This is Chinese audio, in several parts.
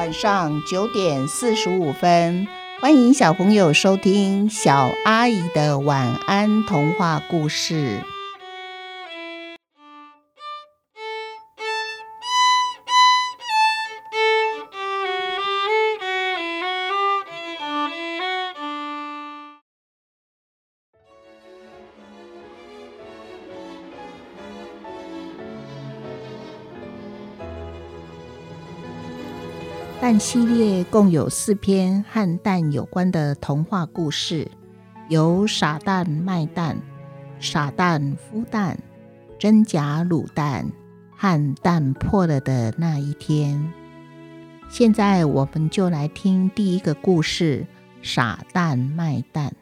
晚上九点四十五分，欢迎小朋友收听小阿姨的晚安童话故事。蛋系列共有四篇和蛋有关的童话故事，有傻蛋卖蛋、傻蛋孵蛋、真假卤蛋和蛋破了的那一天。现在我们就来听第一个故事：傻蛋卖蛋。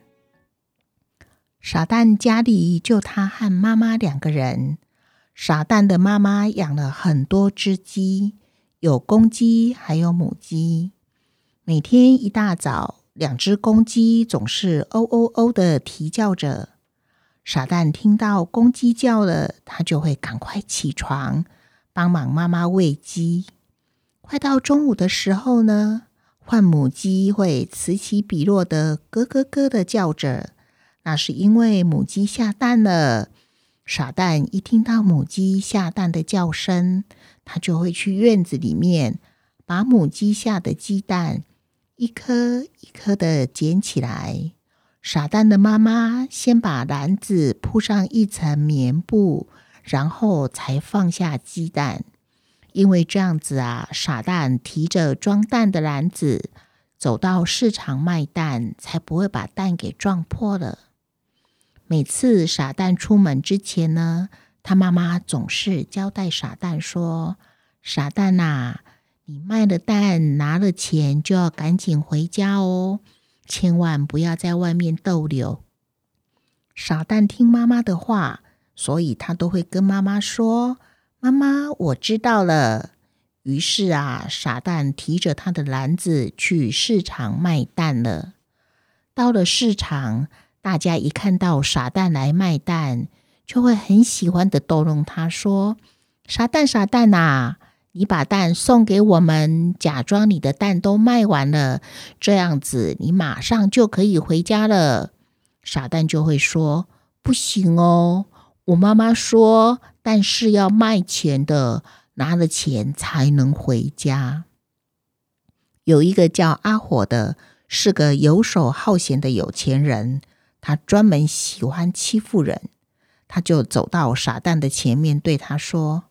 傻蛋家里就他和妈妈两个人。傻蛋的妈妈养了很多只鸡。有公鸡，还有母鸡。每天一大早，两只公鸡总是“哦哦哦”的啼叫着。傻蛋听到公鸡叫了，他就会赶快起床，帮忙妈妈喂鸡。快到中午的时候呢，换母鸡会此起彼落的咯咯咯的叫着，那是因为母鸡下蛋了。傻蛋一听到母鸡下蛋的叫声，他就会去院子里面，把母鸡下的鸡蛋一颗一颗的捡起来。傻蛋的妈妈先把篮子铺上一层棉布，然后才放下鸡蛋。因为这样子啊，傻蛋提着装蛋的篮子走到市场卖蛋，才不会把蛋给撞破了。每次傻蛋出门之前呢，他妈妈总是交代傻蛋说：“傻蛋呐，你卖了蛋拿了钱就要赶紧回家哦，千万不要在外面逗留。”傻蛋听妈妈的话，所以他都会跟妈妈说：“妈妈，我知道了。”于是啊，傻蛋提着他的篮子去市场卖蛋了。到了市场。大家一看到傻蛋来卖蛋，就会很喜欢的逗弄他，说：“傻蛋，傻蛋呐，你把蛋送给我们，假装你的蛋都卖完了，这样子你马上就可以回家了。”傻蛋就会说：“不行哦，我妈妈说蛋是要卖钱的，拿了钱才能回家。”有一个叫阿火的，是个游手好闲的有钱人。他专门喜欢欺负人，他就走到傻蛋的前面，对他说：“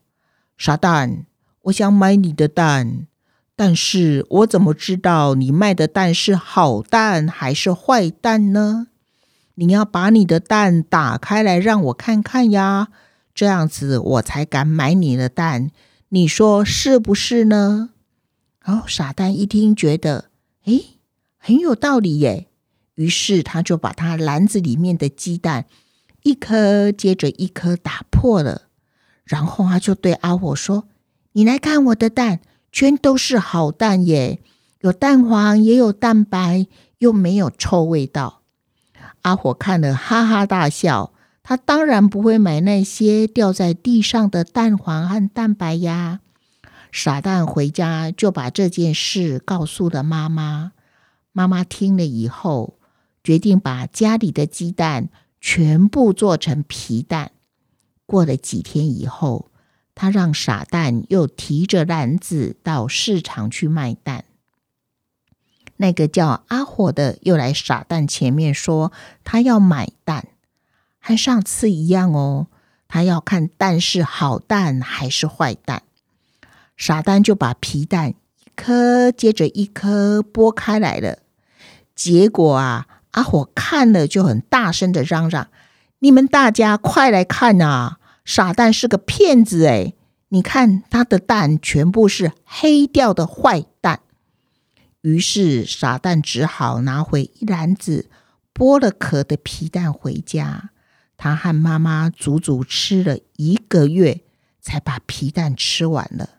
傻蛋，我想买你的蛋，但是我怎么知道你卖的蛋是好蛋还是坏蛋呢？你要把你的蛋打开来让我看看呀，这样子我才敢买你的蛋。你说是不是呢？”然哦，傻蛋一听，觉得诶，很有道理耶。于是他就把他篮子里面的鸡蛋一颗接着一颗打破了，然后他就对阿火说：“你来看我的蛋，全都是好蛋耶，有蛋黄也有蛋白，又没有臭味道。”阿火看了哈哈大笑，他当然不会买那些掉在地上的蛋黄和蛋白呀。傻蛋回家就把这件事告诉了妈妈，妈妈听了以后。决定把家里的鸡蛋全部做成皮蛋。过了几天以后，他让傻蛋又提着篮子到市场去卖蛋。那个叫阿火的又来傻蛋前面说他要买蛋，和上次一样哦，他要看蛋是好蛋还是坏蛋。傻蛋就把皮蛋一颗接着一颗剥开来了，结果啊。阿火看了就很大声的嚷嚷：“你们大家快来看啊！傻蛋是个骗子哎！你看他的蛋全部是黑掉的坏蛋。”于是傻蛋只好拿回一篮子剥了壳的皮蛋回家。他和妈妈足足吃了一个月，才把皮蛋吃完了。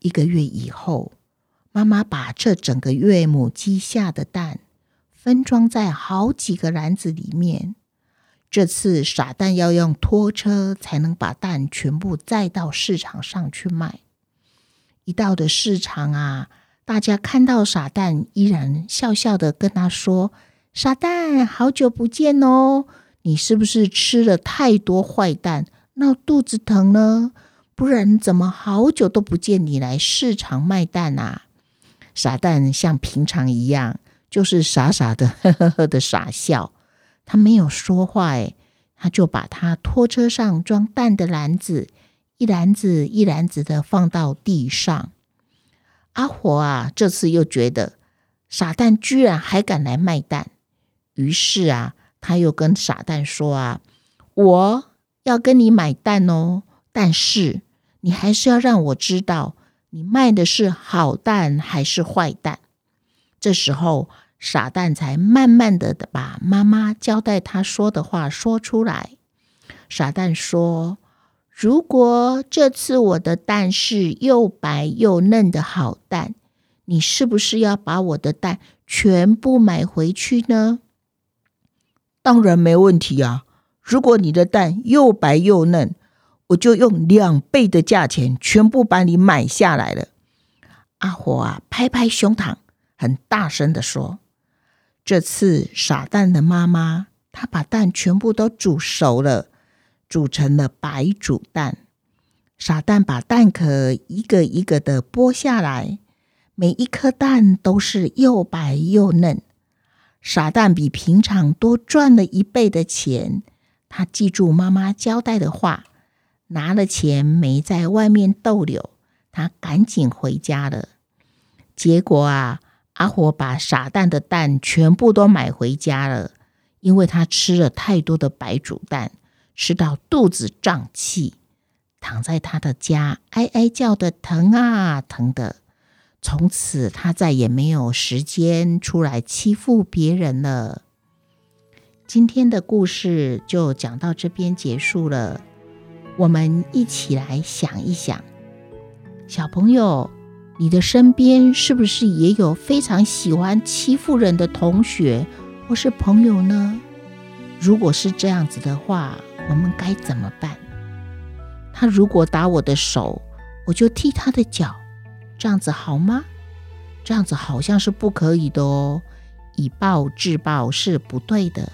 一个月以后，妈妈把这整个月母鸡下的蛋。分装在好几个篮子里面。这次傻蛋要用拖车才能把蛋全部载到市场上去卖。一到的市场啊，大家看到傻蛋，依然笑笑的跟他说：“傻蛋，好久不见哦！你是不是吃了太多坏蛋，闹肚子疼呢？不然怎么好久都不见你来市场卖蛋啊？”傻蛋像平常一样，就是傻傻的 呵呵呵的傻笑，他没有说话。哎，他就把他拖车上装蛋的篮子，一篮子一篮子的放到地上。阿火啊，这次又觉得傻蛋居然还敢来卖蛋，于是啊，他又跟傻蛋说啊：“我要跟你买蛋哦，但是你还是要让我知道你卖的是好蛋还是坏蛋。”这时候，傻蛋才慢慢的把妈妈交代他说的话说出来。傻蛋说。如果这次我的蛋是又白又嫩的好蛋，你是不是要把我的蛋全部买回去呢？当然没问题啊！如果你的蛋又白又嫩，我就用两倍的价钱全部把你买下来了。阿火啊，拍拍胸膛，很大声的说：“这次傻蛋的妈妈，她把蛋全部都煮熟了。”煮成了白煮蛋，傻蛋把蛋壳一个一个的剥下来，每一颗蛋都是又白又嫩。傻蛋比平常多赚了一倍的钱。他记住妈妈交代的话，拿了钱没在外面逗留，他赶紧回家了。结果啊，阿火把傻蛋的蛋全部都买回家了，因为他吃了太多的白煮蛋。吃到肚子胀气，躺在他的家哀哀叫的疼啊疼的。从此他再也没有时间出来欺负别人了。今天的故事就讲到这边结束了。我们一起来想一想，小朋友，你的身边是不是也有非常喜欢欺负人的同学或是朋友呢？如果是这样子的话，我们该怎么办？他如果打我的手，我就踢他的脚，这样子好吗？这样子好像是不可以的哦，以暴制暴是不对的。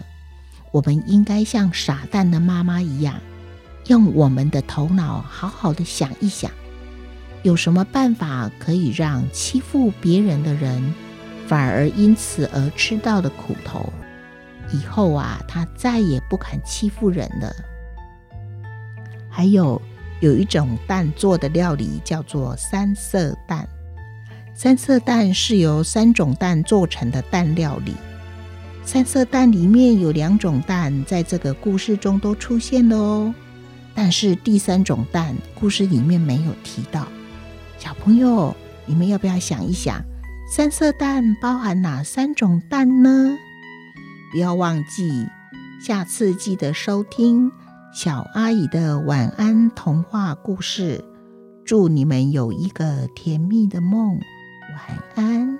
我们应该像傻蛋的妈妈一样，用我们的头脑好好的想一想，有什么办法可以让欺负别人的人，反而因此而吃到了苦头。以后啊，他再也不敢欺负人了。还有有一种蛋做的料理叫做三色蛋，三色蛋是由三种蛋做成的蛋料理。三色蛋里面有两种蛋在这个故事中都出现了哦，但是第三种蛋故事里面没有提到。小朋友，你们要不要想一想，三色蛋包含哪三种蛋呢？不要忘记，下次记得收听小阿姨的晚安童话故事。祝你们有一个甜蜜的梦，晚安。